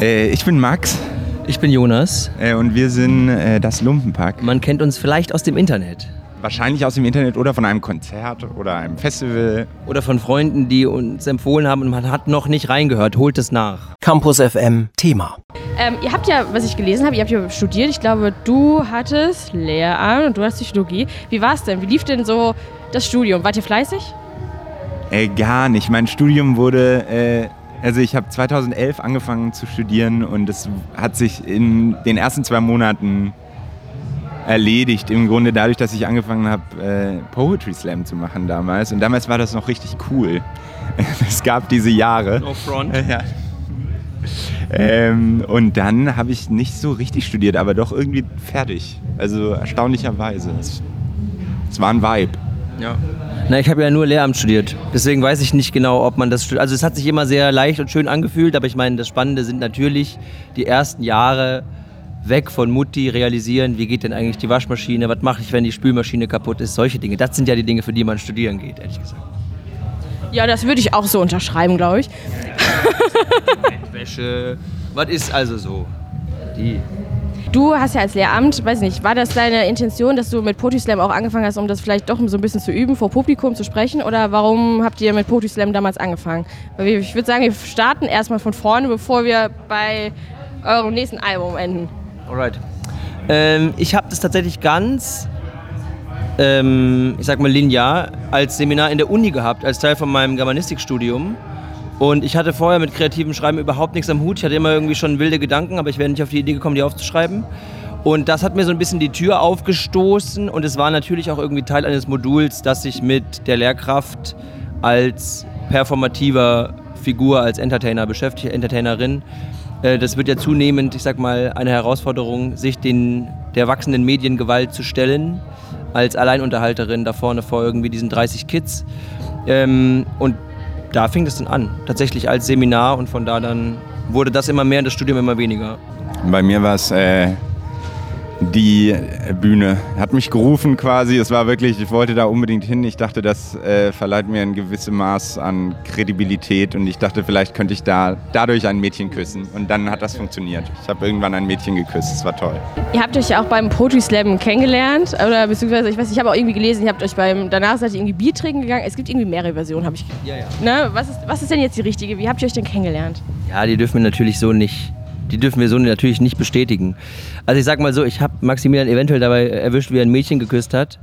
Äh, ich bin Max Ich bin Jonas. äh, und wir sind äh, das Lumpenpack. Man kennt uns vielleicht aus dem Internet Wahrscheinlich aus dem Internet oder von einem Konzert oder einem Festival. oder von Freunden, die uns empfohlen haben und man hat noch nicht reingehört. Holt es nach. Campus FM Thema. Ähm, ihr habt ja, was ich gelesen habe, ihr habt ja studiert. Ich glaube, du hattest Lehramt und du hast Psychologie. Wie war es denn? Wie lief denn so das Studium? Wart ihr fleißig? Äh, gar nicht. Mein Studium wurde, äh, also ich habe 2011 angefangen zu studieren und es hat sich in den ersten zwei Monaten erledigt. Im Grunde dadurch, dass ich angefangen habe, äh, Poetry Slam zu machen damals. Und damals war das noch richtig cool. es gab diese Jahre. No front. Ja. Ähm, und dann habe ich nicht so richtig studiert, aber doch irgendwie fertig. Also erstaunlicherweise. Es, es war ein Vibe. Ja. Na, ich habe ja nur Lehramt studiert. Deswegen weiß ich nicht genau, ob man das studiert. Also es hat sich immer sehr leicht und schön angefühlt, aber ich meine, das Spannende sind natürlich die ersten Jahre weg von Mutti, realisieren, wie geht denn eigentlich die Waschmaschine, was mache ich, wenn die Spülmaschine kaputt ist, solche Dinge. Das sind ja die Dinge, für die man studieren geht, ehrlich gesagt. Ja, das würde ich auch so unterschreiben, glaube ich. Wäsche, was ist also so? Die. Du hast ja als Lehramt, weiß nicht, war das deine Intention, dass du mit Poetry Slam auch angefangen hast, um das vielleicht doch so ein bisschen zu üben, vor Publikum zu sprechen? Oder warum habt ihr mit Poetry Slam damals angefangen? Ich würde sagen, wir starten erstmal von vorne, bevor wir bei eurem nächsten Album enden. Alright. Ähm, ich habe das tatsächlich ganz, ähm, ich sag mal linear, als Seminar in der Uni gehabt, als Teil von meinem Germanistikstudium. Und ich hatte vorher mit kreativem Schreiben überhaupt nichts am Hut. Ich hatte immer irgendwie schon wilde Gedanken, aber ich wäre nicht auf die Idee gekommen, die aufzuschreiben. Und das hat mir so ein bisschen die Tür aufgestoßen und es war natürlich auch irgendwie Teil eines Moduls, das sich mit der Lehrkraft als performativer Figur, als Entertainer beschäftigt, Entertainerin. Äh, Das wird ja zunehmend, ich sag mal, eine Herausforderung, sich den, der wachsenden Mediengewalt zu stellen, als Alleinunterhalterin da vorne vor irgendwie diesen 30 Kids. Ähm, und da fing das dann an, tatsächlich als Seminar und von da dann wurde das immer mehr und das Studium immer weniger. Bei mir war es äh, die Bühne. Hat mich gerufen quasi. Es war wirklich, ich wollte da unbedingt hin. Ich dachte, das äh, verleiht mir ein gewisses Maß an Kredibilität und ich dachte, vielleicht könnte ich da dadurch ein Mädchen küssen. Und dann hat das funktioniert. Ich habe irgendwann ein Mädchen geküsst. Es war toll. Ihr habt euch ja auch beim Poetry Slam kennengelernt, oder beziehungsweise, ich weiß, ich habe auch irgendwie gelesen, ihr habt euch beim, danach seid ihr irgendwie Bier trinken gegangen. Es gibt irgendwie mehrere Versionen, habe ich. Ja, ja. Ne? Was, ist, was ist denn jetzt die richtige? Wie habt ihr euch denn kennengelernt? Ja, die dürfen wir natürlich so nicht. Die dürfen wir so natürlich nicht bestätigen. Also ich sag mal so, ich habe Maximilian eventuell dabei erwischt, wie er ein Mädchen geküsst hat.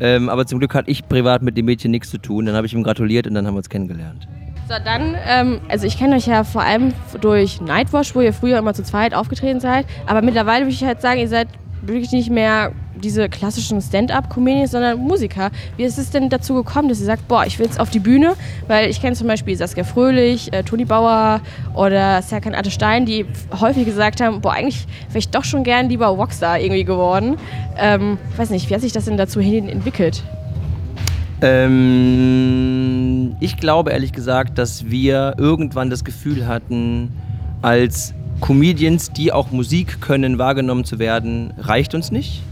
Ähm, aber zum Glück hatte ich privat mit dem Mädchen nichts zu tun. Dann habe ich ihm gratuliert und dann haben wir uns kennengelernt. So, dann, ähm, also ich kenne euch ja vor allem durch Nightwash, wo ihr früher immer zu zweit aufgetreten seid. Aber mittlerweile würde ich halt sagen, ihr seid wirklich nicht mehr diese klassischen Stand-up-Comedians, sondern Musiker. Wie ist es denn dazu gekommen, dass ihr sagt, boah, ich will jetzt auf die Bühne? Weil ich kenne zum Beispiel Saskia Fröhlich, äh, Toni Bauer oder Serkan Stein, die häufig gesagt haben, boah, eigentlich wäre ich doch schon gern lieber Rockstar irgendwie geworden. Ähm, weiß nicht, wie hat sich das denn dazu hin entwickelt? Ähm, ich glaube ehrlich gesagt, dass wir irgendwann das Gefühl hatten, als Comedians, die auch Musik können, wahrgenommen zu werden, reicht uns nicht,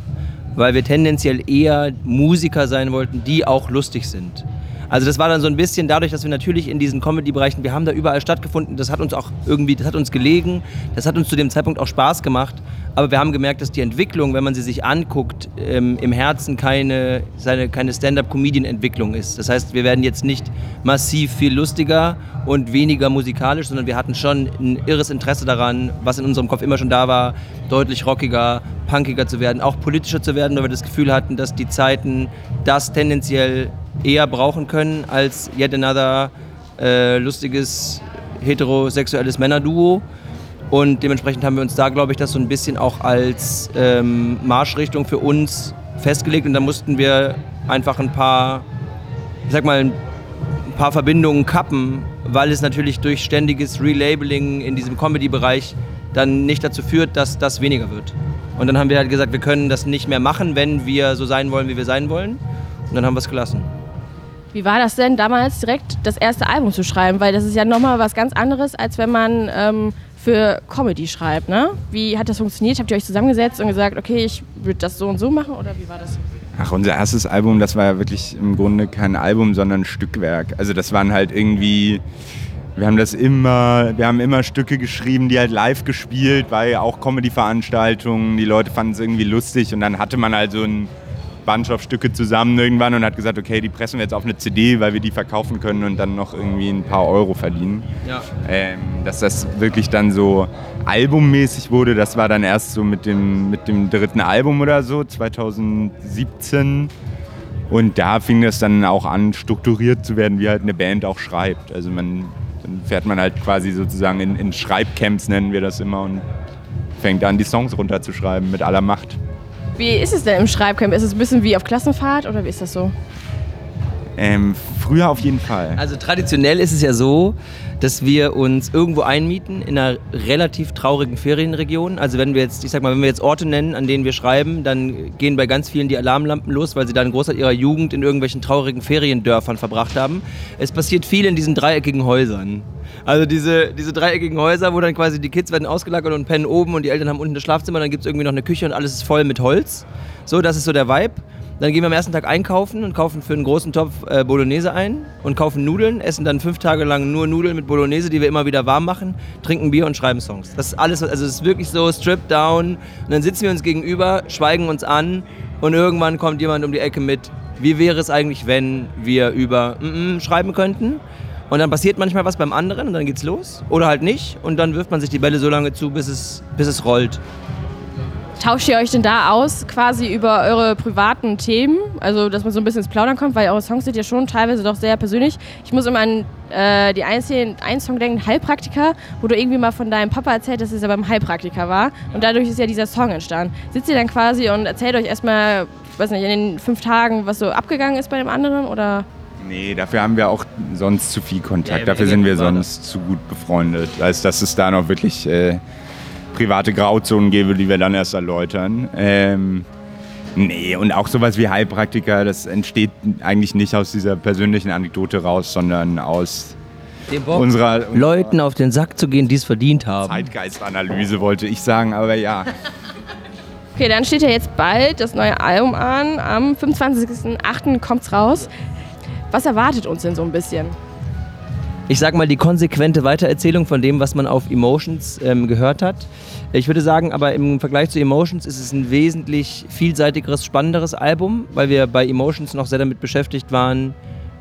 weil wir tendenziell eher Musiker sein wollten, die auch lustig sind. Also das war dann so ein bisschen dadurch, dass wir natürlich in diesen Comedy-Bereichen, wir haben da überall stattgefunden, das hat uns auch irgendwie, das hat uns gelegen, das hat uns zu dem Zeitpunkt auch Spaß gemacht, aber wir haben gemerkt, dass die Entwicklung, wenn man sie sich anguckt, ähm, im Herzen keine, keine Stand-up-Comedian-Entwicklung ist. Das heißt, wir werden jetzt nicht massiv viel lustiger und weniger musikalisch, sondern wir hatten schon ein irres Interesse daran, was in unserem Kopf immer schon da war, deutlich rockiger, punkiger zu werden, auch politischer zu werden, weil wir das Gefühl hatten, dass die Zeiten das tendenziell eher brauchen können als yet another äh, lustiges heterosexuelles Männerduo. Und dementsprechend haben wir uns da, glaube ich, das so ein bisschen auch als ähm, Marschrichtung für uns festgelegt. Und da mussten wir einfach ein paar, ich sag mal, ein paar Verbindungen kappen, weil es natürlich durch ständiges Relabeling in diesem Comedy-Bereich dann nicht dazu führt, dass das weniger wird. Und dann haben wir halt gesagt, wir können das nicht mehr machen, wenn wir so sein wollen, wie wir sein wollen. Und dann haben wir es gelassen. Wie war das denn damals direkt das erste Album zu schreiben? Weil das ist ja nochmal was ganz anderes, als wenn man ähm, für Comedy schreibt, ne? Wie hat das funktioniert? Habt ihr euch zusammengesetzt und gesagt, okay, ich würde das so und so machen oder wie war das? Ach, unser erstes Album, das war ja wirklich im Grunde kein Album, sondern ein Stückwerk. Also das waren halt irgendwie Wir haben das immer, wir haben immer Stücke geschrieben, die halt live gespielt, weil auch Comedy-Veranstaltungen, die Leute fanden es irgendwie lustig und dann hatte man halt so ein Bunch of Stücke zusammen irgendwann und hat gesagt, okay, die pressen wir jetzt auf eine CD, weil wir die verkaufen können und dann noch irgendwie ein paar Euro verdienen. Ja. Ähm, dass das wirklich dann so albummäßig wurde, das war dann erst so mit dem, mit dem dritten Album oder so, 2017. Und da fing das dann auch an, strukturiert zu werden, wie halt eine Band auch schreibt. Also man dann fährt man halt quasi sozusagen in, in Schreibcamps, nennen wir das immer, und fängt an, die Songs runterzuschreiben mit aller Macht. Wie ist es denn im Schreibcamp? Ist es ein bisschen wie auf Klassenfahrt oder wie ist das so? Ähm, früher auf jeden Fall. Also traditionell ist es ja so, dass wir uns irgendwo einmieten in einer relativ traurigen Ferienregion. Also wenn wir jetzt, ich sag mal, wenn wir jetzt Orte nennen, an denen wir schreiben, dann gehen bei ganz vielen die Alarmlampen los, weil sie da einen Großteil ihrer Jugend in irgendwelchen traurigen Feriendörfern verbracht haben. Es passiert viel in diesen dreieckigen Häusern. Also diese, diese dreieckigen Häuser, wo dann quasi die Kids werden ausgelagert und pennen oben und die Eltern haben unten das Schlafzimmer, dann gibt es irgendwie noch eine Küche und alles ist voll mit Holz. So, das ist so der Vibe. Dann gehen wir am ersten Tag einkaufen und kaufen für einen großen Topf äh, Bolognese ein und kaufen Nudeln, essen dann fünf Tage lang nur Nudeln mit Bolognese, die wir immer wieder warm machen, trinken Bier und schreiben Songs. Das ist alles, also es ist wirklich so stripped down. Und dann sitzen wir uns gegenüber, schweigen uns an und irgendwann kommt jemand um die Ecke mit, wie wäre es eigentlich, wenn wir über mm -mm schreiben könnten? Und dann passiert manchmal was beim anderen und dann geht's los. Oder halt nicht. Und dann wirft man sich die Bälle so lange zu, bis es, bis es rollt. Tauscht ihr euch denn da aus, quasi über eure privaten Themen? Also, dass man so ein bisschen ins Plaudern kommt, weil eure Songs sind ja schon teilweise doch sehr persönlich. Ich muss immer an äh, die einzelnen, einen Song denken, Heilpraktiker, wo du irgendwie mal von deinem Papa erzählt hast, dass es ja beim Heilpraktiker war. Und dadurch ist ja dieser Song entstanden. Sitzt ihr dann quasi und erzählt euch erstmal, weiß nicht, in den fünf Tagen, was so abgegangen ist bei dem anderen? Oder? Nee, dafür haben wir auch sonst zu viel Kontakt. Ja, dafür sind wir sonst zu gut befreundet. Als dass es da noch wirklich äh, private Grauzonen gäbe, die wir dann erst erläutern. Ähm, nee, und auch sowas wie Heilpraktiker, das entsteht eigentlich nicht aus dieser persönlichen Anekdote raus, sondern aus Dem Bock, unserer, Leuten auf den Sack zu gehen, die es verdient haben. Zeitgeistanalyse, wollte ich sagen, aber ja. Okay, dann steht ja jetzt bald das neue Album an. Am 25.08. kommt's raus. Was erwartet uns denn so ein bisschen? Ich sag mal, die konsequente Weitererzählung von dem, was man auf Emotions ähm, gehört hat. Ich würde sagen, aber im Vergleich zu Emotions ist es ein wesentlich vielseitigeres, spannenderes Album, weil wir bei Emotions noch sehr damit beschäftigt waren,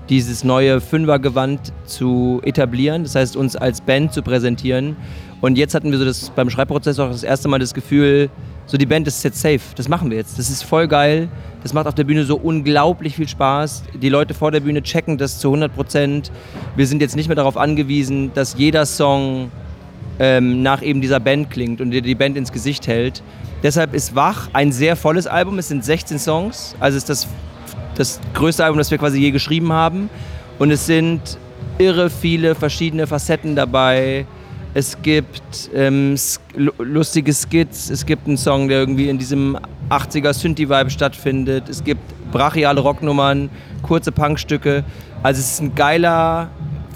dieses neue Fünfergewand zu etablieren, das heißt uns als Band zu präsentieren. Und jetzt hatten wir so das beim Schreibprozess auch das erste Mal das Gefühl, so die Band ist jetzt safe, das machen wir jetzt. Das ist voll geil. Das macht auf der Bühne so unglaublich viel Spaß. Die Leute vor der Bühne checken das zu 100 Prozent. Wir sind jetzt nicht mehr darauf angewiesen, dass jeder Song ähm, nach eben dieser Band klingt und dir die Band ins Gesicht hält. Deshalb ist Wach ein sehr volles Album. Es sind 16 Songs. Also ist das, das größte Album, das wir quasi je geschrieben haben. Und es sind irre viele verschiedene Facetten dabei es gibt ähm, lustige Skits, es gibt einen Song, der irgendwie in diesem 80er Synthie-Vibe stattfindet, es gibt brachiale Rocknummern, kurze Punkstücke. Also es ist ein geiler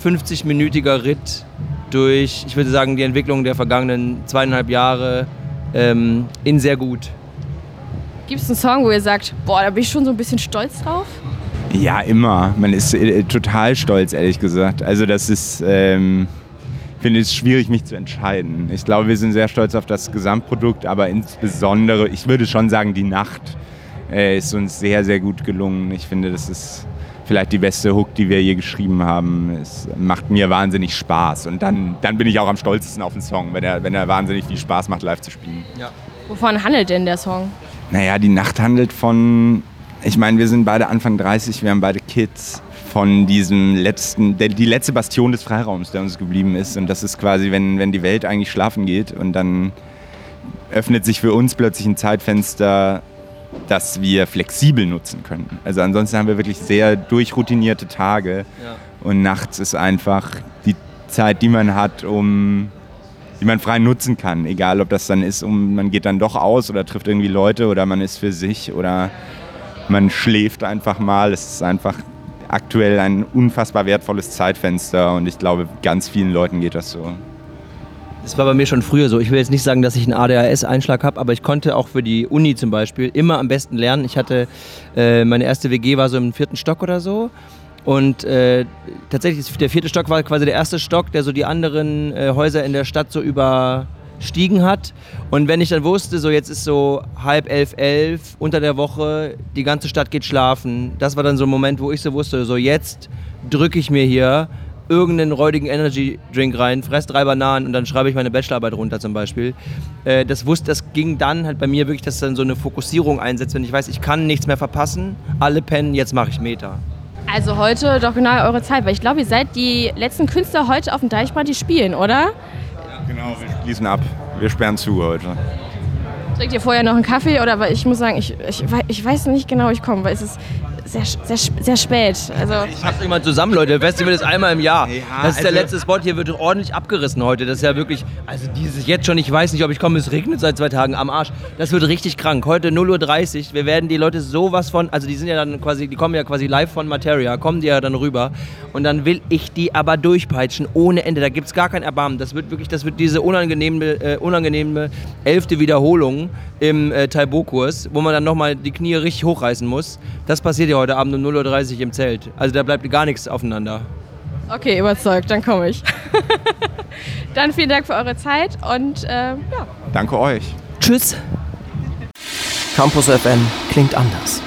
50-minütiger Ritt durch, ich würde sagen, die Entwicklung der vergangenen zweieinhalb Jahre ähm, in sehr gut. Gibt es einen Song, wo ihr sagt, boah, da bin ich schon so ein bisschen stolz drauf? Ja, immer. Man ist äh, total stolz, ehrlich gesagt. Also das ist... Ähm finde es schwierig, mich zu entscheiden. Ich glaube, wir sind sehr stolz auf das Gesamtprodukt, aber insbesondere, ich würde schon sagen, die Nacht äh, ist uns sehr, sehr gut gelungen. Ich finde, das ist vielleicht die beste Hook, die wir je geschrieben haben. Es macht mir wahnsinnig Spaß. Und dann, dann bin ich auch am stolzesten auf den Song, wenn er, wenn er wahnsinnig viel Spaß macht, live zu spielen. Ja. Wovon handelt denn der Song? Naja, die Nacht handelt von, ich meine, wir sind beide Anfang 30, wir haben beide Kids von diesem letzten, der, die letzte Bastion des Freiraums, der uns geblieben ist. Und das ist quasi, wenn, wenn die Welt eigentlich schlafen geht und dann öffnet sich für uns plötzlich ein Zeitfenster, das wir flexibel nutzen können. Also ansonsten haben wir wirklich sehr durchroutinierte Tage Ja. und nachts ist einfach die Zeit, die man hat, um die man frei nutzen kann. Egal, ob das dann ist, um man geht dann doch aus oder trifft irgendwie Leute oder man ist für sich oder man schläft einfach mal. Es ist einfach aktuell ein unfassbar wertvolles Zeitfenster und ich glaube, ganz vielen Leuten geht das so. Das war bei mir schon früher so. Ich will jetzt nicht sagen, dass ich einen ADHS-Einschlag habe, aber ich konnte auch für die Uni zum Beispiel immer am besten lernen. Ich hatte, äh, meine erste WG war so im vierten Stock oder so. Und äh, tatsächlich, der vierte Stock war quasi der erste Stock, der so die anderen äh, Häuser in der Stadt so überstiegen hat. Und wenn ich dann wusste, so jetzt ist so halb elf, elf unter der Woche, die ganze Stadt geht schlafen, das war dann so ein Moment, wo ich so wusste, so jetzt drücke ich mir hier irgendeinen räudigen Energy Drink rein, fress drei Bananen und dann schreibe ich meine Bachelorarbeit runter zum Beispiel. Äh, das wusste, das ging dann halt bei mir wirklich, dass dann so eine Fokussierung einsetzt, wenn ich weiß, ich kann nichts mehr verpassen, alle pennen, jetzt mache ich Meter. Also heute doch genau eure Zeit, weil ich glaube, ihr seid die letzten Künstler heute auf dem Deichbrand, die spielen, oder? Genau, wir schließen ab. Wir sperren zu heute. Trinkt ihr vorher noch einen Kaffee oder weil ich muss sagen, ich, ich, ich weiß nicht genau, ich komme, weil es ist sehr, sehr, sehr spät. Also Fasst euch mal zusammen, Leute. Festival ist einmal im Jahr. Ja, das ist der also- letzte Spot. Hier wird ordentlich abgerissen heute. Das ist ja wirklich, also dieses jetzt schon, ich weiß nicht, ob ich komme, es regnet seit zwei Tagen am Arsch. Das wird richtig krank. Heute 0.30 Uhr. Wir werden die Leute sowas von, also die sind ja dann quasi, die kommen ja quasi live von Materia, kommen die ja dann rüber. Und dann will ich die aber durchpeitschen ohne Ende. Da gibt es gar kein Erbarmen. Das wird wirklich, das wird diese unangenehme, äh, unangenehme elfte Wiederholung im äh, Taibo-Kurs, wo man dann nochmal die Knie richtig hochreißen muss. Das passiert ja heute Abend um 0.30 Uhr im Zelt. Also da bleibt gar nichts aufeinander. okay, überzeugt, dann komme ich. dann vielen Dank für eure Zeit und äh, ja. Danke euch. Tschüss. Campus FM klingt anders.